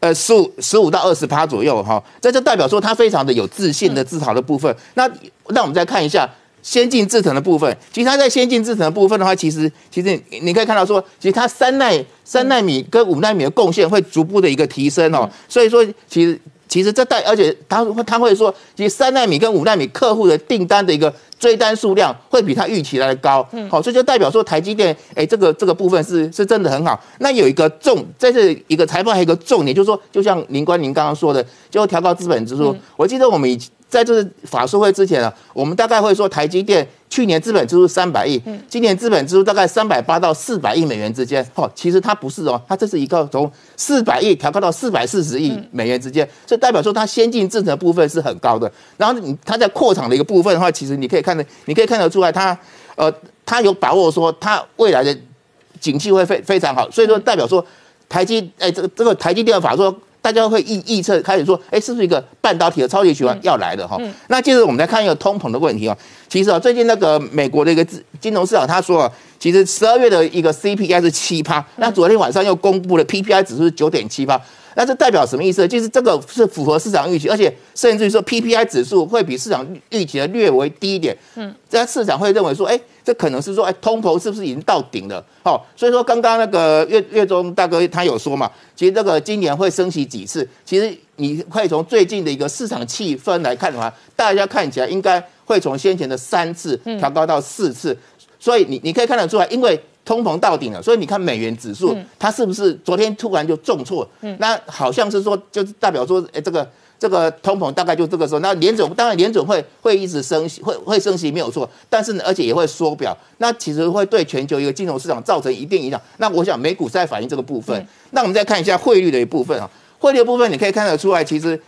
Speaker 5: 呃十五十五到二十趴左右哈，这就代表说他非常的有自信的自豪的部分。那那我们再看一下先进制程的部分，其实它在先进制程的部分的话，其实其实你可以看到说，其实它三奈三纳米跟五纳米的贡献会逐步的一个提升哦，所以说其实。”其实这代，而且他他会说，其实三纳米跟五纳米客户的订单的一个追单数量会比他预期来的高，嗯，好，所以就代表说台积电，哎，这个这个部分是是真的很好。那有一个重，在这一个财报还有一个重点，就是说，就像林官您刚刚说的，就调高资本支出。我记得我们以在这法说会之前啊，我们大概会说台积电。去年资本支出三百亿，今年资本支出大概三百八到四百亿美元之间。哦，其实它不是哦，它这是一个从四百亿调高到四百四十亿美元之间，这代表说它先进制程部分是很高的。然后你它在扩厂的一个部分的话，其实你可以看得，你可以看得出来，它呃，它有把握说它未来的景气会非非常好。所以说代表说台积哎，这个这个台积电法说。大家会预预测开始说，哎，是不是一个半导体的超级循环要来了哈？那接着我们来看一个通膨的问题啊。其实啊，最近那个美国的一个金融市场，他说啊，其实十二月的一个 CPI 是七趴，那昨天晚上又公布了 PPI 指数是九点七趴。那这代表什么意思？就是这个是符合市场预期，而且甚至于说 PPI 指数会比市场预期的略微低一点。嗯，这市场会认为说，哎，这可能是说，哎，通膨是不是已经到顶了？好，所以说刚刚那个月月中大哥他有说嘛，其实这个今年会升息几次？其实你可以从最近的一个市场气氛来看的话，大家看起来应该会从先前的三次调高到四次。所以你你可以看得出来，因为。通膨到顶了，所以你看美元指数，它是不是昨天突然就重挫？那好像是说，就是代表说，哎，这个这个通膨大概就这个时候。那联总当然联总会会一直升息，会会升息没有错，但是呢，而且也会缩表，那其实会对全球一个金融市场造成一定影响。那我想美股在反映这个部分。那我们再看一下汇率的一部分啊，汇率的部分你可以看得出来，其实。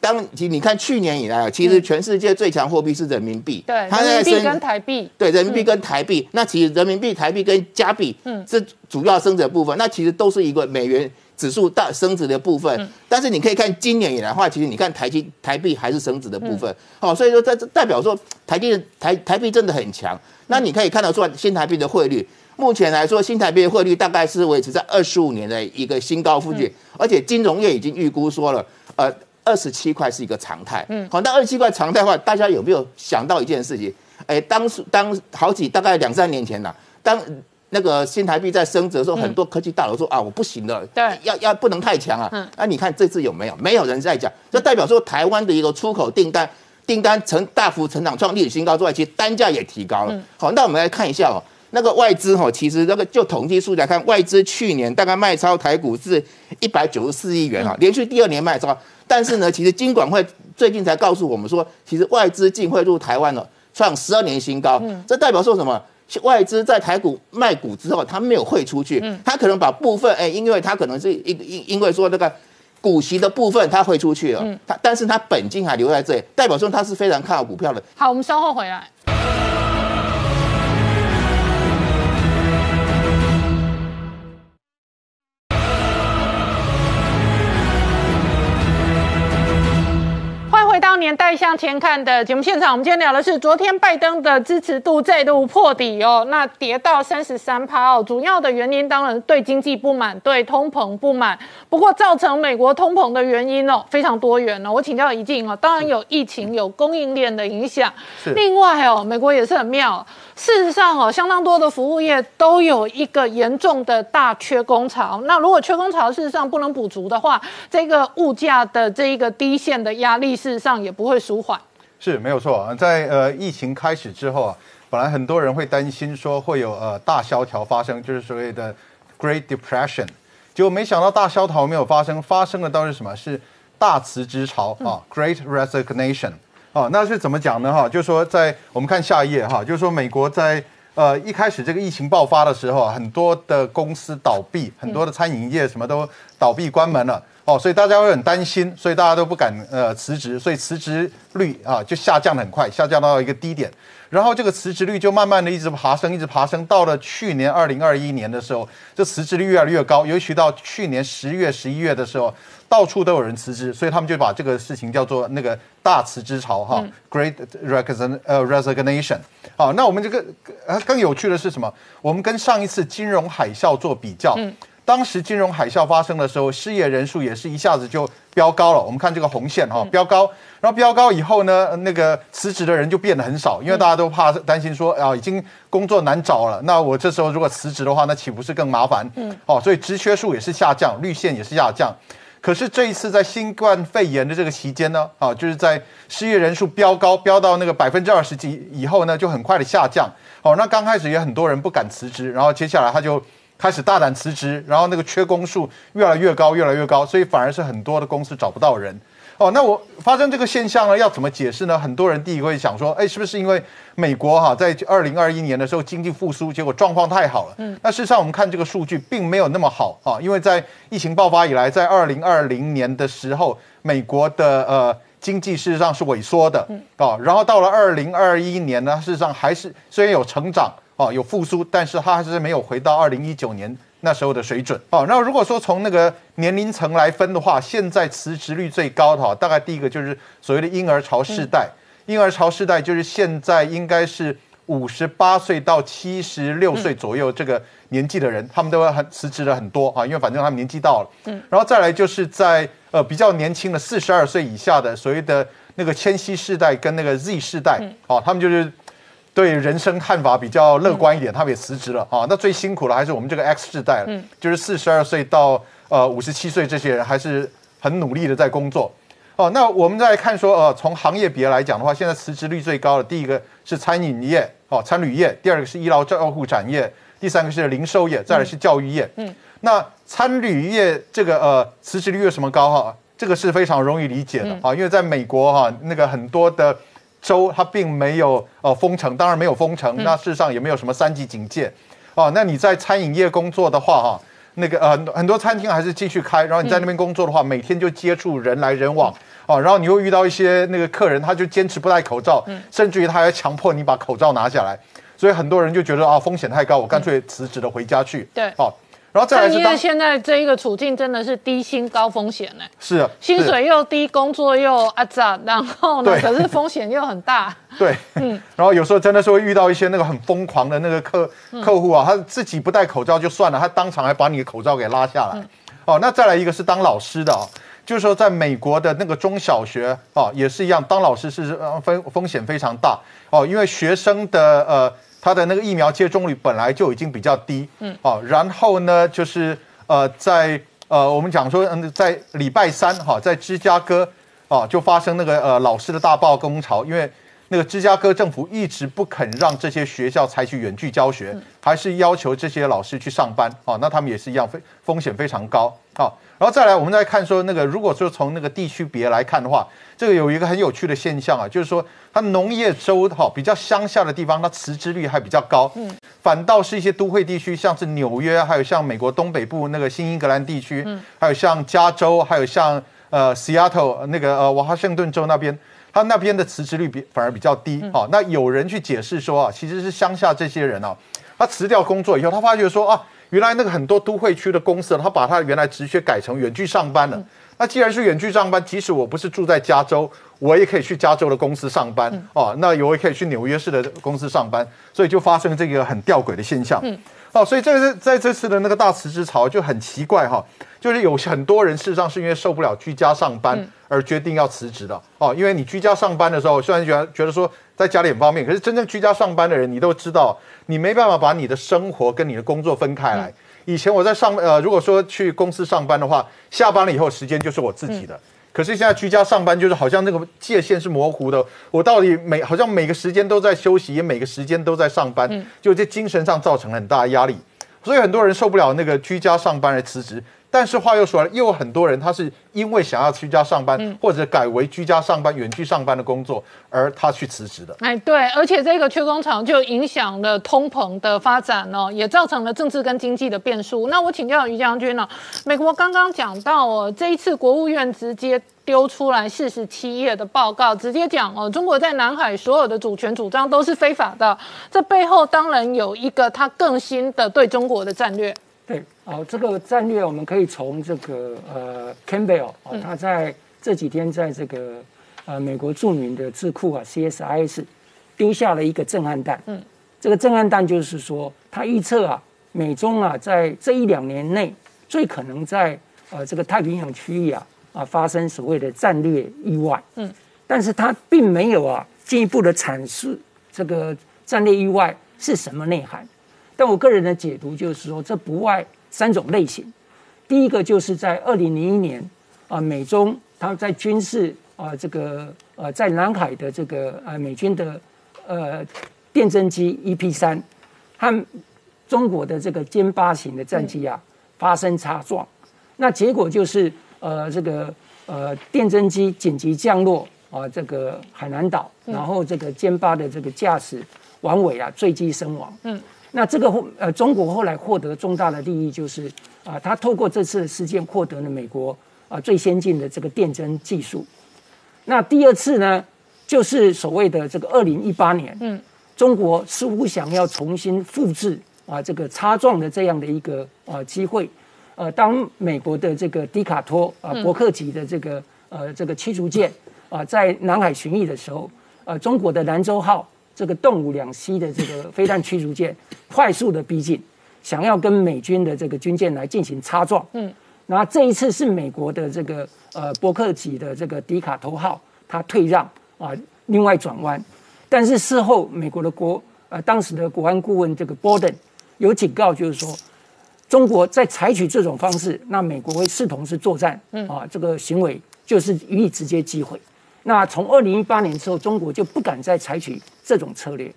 Speaker 5: 当其你看去年以来啊，其实全世界最强货币是人民币，
Speaker 1: 对，人民币跟台币，
Speaker 5: 对，人民币跟台币，那其实人民币、台币跟加币，嗯，是主要升值的部分，那其实都是一个美元指数大升值的部分。但是你可以看今年以来的话，其实你看台积台币还是升值的部分，好，所以说在这代表说台币台台币真的很强。那你可以看得出来新台币的汇率，目前来说新台币的汇率大概是维持在二十五年的一个新高附近，而且金融业已经预估说了，呃。二十七块是一个常态，嗯，好，那二十七块常态的话，大家有没有想到一件事情？哎，当时当好几大概两三年前呐，当那个新台币在升值的时候，很多科技大佬说啊，我不行了，
Speaker 1: 对，
Speaker 5: 要要不能太强啊，嗯，那你看这次有没有？没有人在讲，这代表说台湾的一个出口订单订单成大幅成长创历史新高之外，其实单价也提高了。好，那我们来看一下哦。那个外资哈，其实那个就统计数来看，外资去年大概卖超台股是一百九十四亿元啊，连续第二年卖超。但是呢，其实金管会最近才告诉我们说，其实外资净汇入台湾了，创十二年新高。这代表说什么？外资在台股卖股之后，它没有汇出去，它可能把部分，哎，因为它可能是因因因为说那个股息的部分它汇出去了，它但是它本金还留在这里，代表说它是非常看好股票的。
Speaker 1: 好，我们稍后回来。年代向前看的节目现场，我们今天聊的是昨天拜登的支持度再度破底哦，那跌到三十三趴哦，主要的原因当然对经济不满，对通膨不满。不过造成美国通膨的原因哦，非常多元哦。我请教一静哦，当然有疫情，有供应链的影响，另外哦，美国也是很妙。事实上哦，相当多的服务业都有一个严重的大缺工潮。那如果缺工潮事实上不能补足的话，这个物价的这一个低线的压力，事实上也不会舒缓。
Speaker 6: 是没有错，在呃疫情开始之后啊，本来很多人会担心说会有呃大萧条发生，就是所谓的 Great Depression，结果没想到大萧条没有发生，发生的倒是什么？是大辞职潮啊，Great Resignation。哦，那是怎么讲呢？哈，就是说在我们看下一页哈，就是说美国在呃一开始这个疫情爆发的时候，很多的公司倒闭，很多的餐饮业什么都倒闭关门了。哦，所以大家会很担心，所以大家都不敢呃辞职，所以辞职率啊就下降的很快，下降到一个低点。然后这个辞职率就慢慢的一直爬升，一直爬升，到了去年二零二一年的时候，这辞职率越来越高，尤其到去年十月、十一月的时候，到处都有人辞职，所以他们就把这个事情叫做那个大辞职潮哈、g r e a t resign 呃 resignation。好，那我们这个呃更有趣的是什么？我们跟上一次金融海啸做比较。当时金融海啸发生的时候，失业人数也是一下子就飙高了。我们看这个红线哈，飙高，然后飙高以后呢，那个辞职的人就变得很少，因为大家都怕担心说啊，已经工作难找了。那我这时候如果辞职的话，那岂不是更麻烦？嗯，哦，所以职缺数也是下降，绿线也是下降。可是这一次在新冠肺炎的这个期间呢，啊，就是在失业人数飙高，飙到那个百分之二十几以后呢，就很快的下降。哦，那刚开始也很多人不敢辞职，然后接下来他就。开始大胆辞职，然后那个缺工数越来越高，越来越高，所以反而是很多的公司找不到人。哦，那我发生这个现象呢，要怎么解释呢？很多人第一个会想说，哎，是不是因为美国哈在二零二一年的时候经济复苏，结果状况太好了？嗯，那事实上我们看这个数据并没有那么好啊，因为在疫情爆发以来，在二零二零年的时候，美国的呃经济事实上是萎缩的，啊，然后到了二零二一年呢，事实上还是虽然有成长。哦，有复苏，但是它还是没有回到二零一九年那时候的水准。哦，那如果说从那个年龄层来分的话，现在辞职率最高的哈，大概第一个就是所谓的婴儿潮世代。婴儿潮世代就是现在应该是五十八岁到七十六岁左右这个年纪的人，他们都会很辞职了很多啊，因为反正他们年纪到了。嗯，然后再来就是在呃比较年轻的四十二岁以下的所谓的那个千禧世代跟那个 Z 世代，哦，他们就是。对人生看法比较乐观一点，他们也辞职了啊。那最辛苦的还是我们这个 X 世代了，就是四十二岁到呃五十七岁这些人还是很努力的在工作。哦，那我们再看说，呃，从行业别来讲的话，现在辞职率最高的第一个是餐饮业，哦，餐旅业；第二个是医疗照护产业；第三个是零售业；再来是教育业。嗯，那餐旅业这个呃辞职率为什么高哈？这个是非常容易理解的啊，因为在美国哈，那个很多的。州它并没有呃封城，当然没有封城，那事实上也没有什么三级警戒，哦，那你在餐饮业工作的话哈，那个呃很多餐厅还是继续开，然后你在那边工作的话，每天就接触人来人往，哦，然后你又遇到一些那个客人，他就坚持不戴口罩，甚至于他还强迫你把口罩拿下来，所以很多人就觉得啊风险太高，我干脆辞职的回家去，
Speaker 1: 对，
Speaker 6: 哦。然后再来是，
Speaker 1: 因为现在这一个处境真的是低薪高风险呢。
Speaker 6: 是啊，
Speaker 1: 薪水又低，工作又阿杂，然后呢，可是风险又很大。
Speaker 6: 对，嗯，然后有时候真的是会遇到一些那个很疯狂的那个客客户啊，他自己不戴口罩就算了，他当场还把你的口罩给拉下来。哦，那再来一个是当老师的啊，就是说在美国的那个中小学啊，也是一样，当老师是风风险非常大哦，因为学生的呃。他的那个疫苗接种率本来就已经比较低，嗯，哦，然后呢，就是呃，在呃，我们讲说，嗯，在礼拜三哈，在芝加哥，哦，就发生那个呃老师的大罢工潮，因为那个芝加哥政府一直不肯让这些学校采取远距教学，还是要求这些老师去上班，哦，那他们也是一样，非风险非常高，好，然后再来，我们再看说那个，如果说从那个地区别来看的话，这个有一个很有趣的现象啊，就是说。它农业州哈比较乡下的地方，它辞职率还比较高。嗯，反倒是一些都会地区，像是纽约，还有像美国东北部那个新英格兰地区，还有像加州，还有像呃 Seattle 那个呃华盛顿州那边，他那边的辞职率比反而比较低。好，那有人去解释说啊，其实是乡下这些人啊，他辞掉工作以后，他发觉说啊，原来那个很多都会区的公司，他把他原来职缺改成远距上班了。那既然是远距上班，即使我不是住在加州，我也可以去加州的公司上班哦。那我也可以去纽约市的公司上班，所以就发生这个很吊诡的现象。哦，所以这个在这次的那个大辞职潮就很奇怪哈，就是有很多人事实上是因为受不了居家上班而决定要辞职的哦。因为你居家上班的时候，虽然觉得觉得说在家里很方便，可是真正居家上班的人，你都知道，你没办法把你的生活跟你的工作分开来。以前我在上呃，如果说去公司上班的话，下班了以后时间就是我自己的。可是现在居家上班，就是好像那个界限是模糊的。我到底每好像每个时间都在休息，也每个时间都在上班，就这精神上造成很大的压力。所以很多人受不了那个居家上班而辞职。但是话又说了，又有很多人他是因为想要居家上班，或者改为居家上班、远距上班的工作，而他去辞职的。
Speaker 1: 哎，对，而且这个缺工厂就影响了通膨的发展哦，也造成了政治跟经济的变数。那我请教于将军呢，美国刚刚讲到哦，这一次国务院直接丢出来四十七页的报告，直接讲哦，中国在南海所有的主权主张都是非法的。这背后当然有一个他更新的对中国的战略。
Speaker 7: 对，好，这个战略我们可以从这个呃，Campbell 啊，他在这几天在这个呃美国著名的智库啊，CSIS 丢下了一个震撼弹。嗯，这个震撼弹就是说，他预测啊，美中啊，在这一两年内最可能在呃这个太平洋区域啊啊发生所谓的战略意外。嗯，但是他并没有啊进一步的阐释这个战略意外是什么内涵。但我个人的解读就是说，这不外三种类型。第一个就是在二零零一年啊，美中他在军事啊这个呃在南海的这个呃美军的呃电侦机 EP 三和中国的这个歼八型的战机啊发生擦撞，那结果就是呃这个呃电侦机紧急降落啊这个海南岛，然后这个歼八的这个驾驶王伟啊坠机身亡。嗯。那这个呃，中国后来获得重大的利益，就是啊，他透过这次的事件获得了美国啊最先进的这个电侦技术。那第二次呢，就是所谓的这个二零一八年，嗯，中国似乎想要重新复制啊这个擦撞的这样的一个啊机会。呃，当美国的这个迪卡托啊伯克级的这个呃这个驱逐舰啊在南海巡弋的时候，呃，中国的兰州号。这个动武两栖的这个飞弹驱逐舰 快速的逼近，想要跟美军的这个军舰来进行擦撞。嗯，那这一次是美国的这个呃伯克级的这个迪卡头号，它退让啊，另外转弯。但是事后美国的国呃当时的国安顾问这个波登有警告，就是说中国在采取这种方式，那美国会视同是作战。嗯啊，这个行为就是予以直接击毁。那从二零一八年之后，中国就不敢再采取这种策略。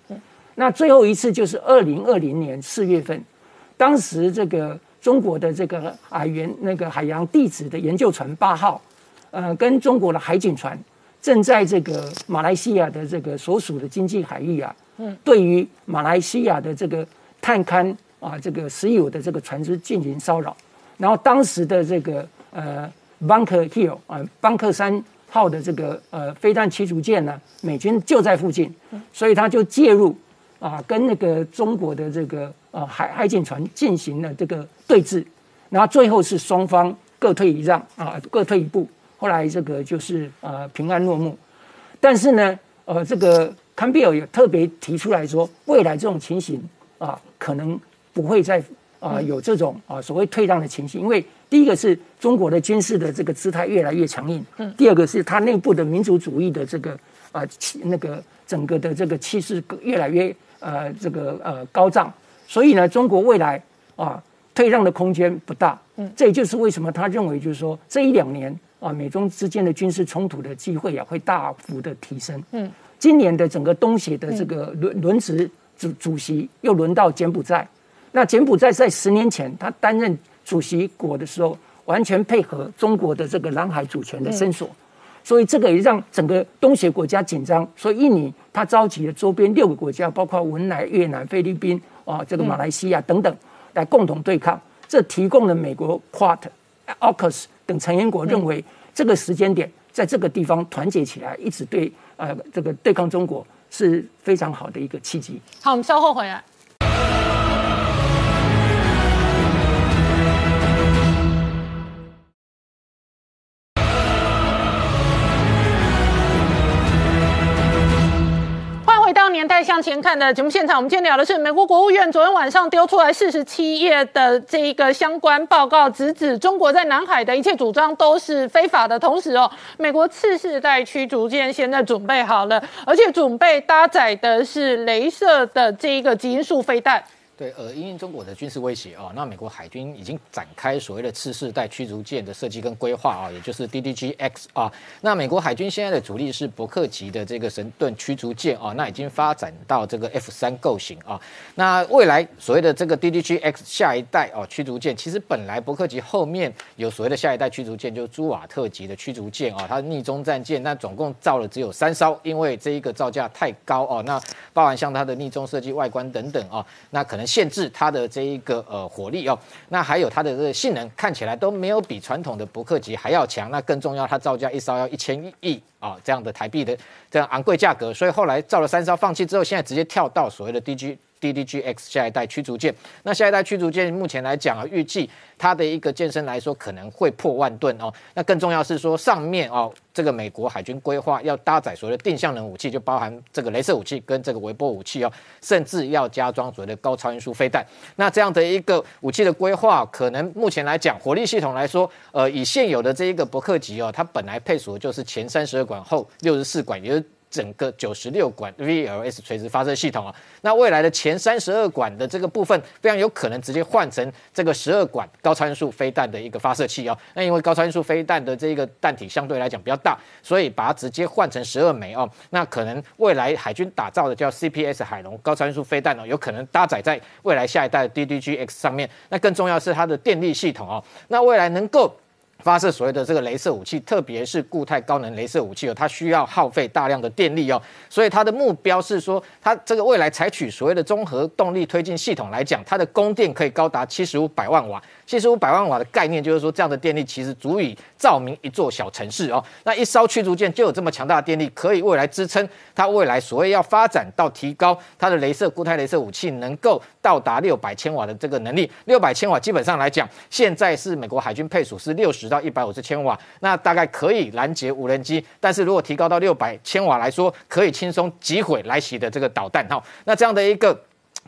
Speaker 7: 那最后一次就是二零二零年四月份，当时这个中国的这个海员那个海洋地质的研究船八号，呃，跟中国的海警船正在这个马来西亚的这个所属的经济海域啊，嗯，对于马来西亚的这个探勘啊，这个石油的这个船只进行骚扰。然后当时的这个呃，Bunker Hill 啊，邦克山。号的这个呃飞弹驱逐舰呢，美军就在附近，所以他就介入啊，跟那个中国的这个呃海海警船进行了这个对峙，然后最后是双方各退一让啊，各退一步，后来这个就是呃平安落幕。但是呢，呃，这个坎贝尔也特别提出来说，未来这种情形啊，可能不会再啊有这种啊所谓退让的情形，因为。第一个是中国的军事的这个姿态越来越强硬，嗯，第二个是它内部的民族主义的这个啊气那个整个的这个气势越来越呃这个呃高涨，所以呢，中国未来啊退让的空间不大，嗯，这也就是为什么他认为就是说这一两年啊美中之间的军事冲突的机会也会大幅的提升，嗯，今年的整个东协的这个轮轮值主主席又轮到柬埔寨，那柬埔寨在十年前他担任。主席国的时候，完全配合中国的这个南海主权的伸索，所以这个也让整个东协国家紧张。所以印尼他召集了周边六个国家，包括文莱、越南、菲律宾、啊，这个马来西亚等等来共同对抗。这提供了美国 Quad、AUKUS 等成员国认为这个时间点在这个地方团结起来，一直对呃这个对抗中国是非常好的一个契机。
Speaker 1: 好，我们稍后回来。向前看》的节目现场，我们今天聊的是美国国务院昨天晚上丢出来四十七页的这一个相关报告，直指中国在南海的一切主张都是非法的。同时哦，美国次世代驱逐舰现在准备好了，而且准备搭载的是镭射的这一个极音速飞弹。
Speaker 3: 对，呃，因应中国的军事威胁啊，那美国海军已经展开所谓的次世代驱逐舰的设计跟规划啊，也就是 DDG-X 啊。那美国海军现在的主力是伯克级的这个神盾驱逐舰啊，那已经发展到这个 F 三构型啊。那未来所谓的这个 DDG-X 下一代哦驱逐舰，其实本来伯克级后面有所谓的下一代驱逐舰，就是朱瓦特级的驱逐舰啊，它是逆中战舰，那总共造了只有三艘，因为这一个造价太高哦，那包含像它的逆中设计、外观等等啊，那可能。限制它的这一个呃火力哦，那还有它的这个性能看起来都没有比传统的伯克级还要强。那更重要，它造价一烧要一千亿啊这样的台币的这样昂贵价格，所以后来造了三烧放弃之后，现在直接跳到所谓的 DG。DDGX 下一代驱逐舰，那下一代驱逐舰目前来讲啊，预计它的一个舰身来说可能会破万吨哦。那更重要是说，上面哦，这个美国海军规划要搭载所谓的定向能武器，就包含这个镭射武器跟这个微波武器哦，甚至要加装所谓的高超音速飞弹。那这样的一个武器的规划，可能目前来讲，火力系统来说，呃，以现有的这一个伯克级哦，它本来配属的就是前三十二管后六十四管，也是。整个九十六管 VLS 垂直发射系统啊，那未来的前三十二管的这个部分，非常有可能直接换成这个十二管高超音速飞弹的一个发射器哦。那因为高超音速飞弹的这个弹体相对来讲比较大，所以把它直接换成十二枚哦。那可能未来海军打造的叫 CPS 海龙高超音速飞弹哦，有可能搭载在未来下一代的 DDGX 上面。那更重要是它的电力系统哦，那未来能够。发射所谓的这个镭射武器，特别是固态高能镭射武器哦，它需要耗费大量的电力哦，所以它的目标是说，它这个未来采取所谓的综合动力推进系统来讲，它的供电可以高达七十五百万瓦。七十五百万瓦的概念就是说，这样的电力其实足以照明一座小城市哦。那一艘驱逐舰就有这么强大的电力，可以未来支撑它未来所谓要发展到提高它的镭射固态镭射武器能够到达六百千瓦的这个能力。六百千瓦基本上来讲，现在是美国海军配属是六十到一百五十千瓦，那大概可以拦截无人机。但是如果提高到六百千瓦来说，可以轻松击毁来袭的这个导弹哈。那这样的一个。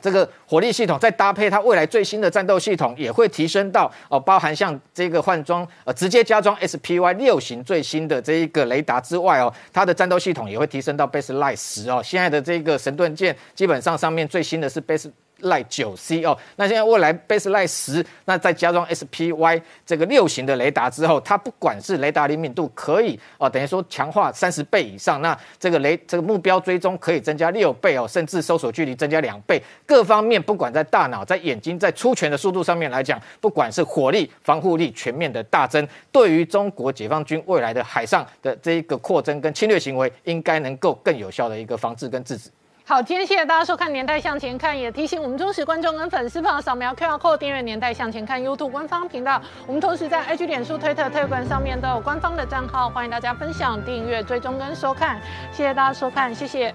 Speaker 3: 这个火力系统再搭配它未来最新的战斗系统，也会提升到哦，包含像这个换装呃，直接加装 SPY 六型最新的这一个雷达之外哦，它的战斗系统也会提升到 Baseline 十哦。现在的这个神盾舰基本上上面最新的是 Base。Line 九 C 哦，那现在未来 Baseline 十，那再加装 SPY 这个六型的雷达之后，它不管是雷达灵敏度可以哦，等于说强化三十倍以上，那这个雷这个目标追踪可以增加六倍哦，甚至搜索距离增加两倍，各方面不管在大脑、在眼睛、在出拳的速度上面来讲，不管是火力、防护力全面的大增，对于中国解放军未来的海上的这一个扩增跟侵略行为，应该能够更有效的一个防治跟制止。
Speaker 1: 好，今天谢谢大家收看《年代向前看》，也提醒我们忠实观众跟粉丝朋友扫描 QR Code 订阅《年代向前看》YouTube 官方频道。我们同时在 IG、脸书、推特、推文上面都有官方的账号，欢迎大家分享、订阅、追踪跟收看。谢谢大家收看，谢谢。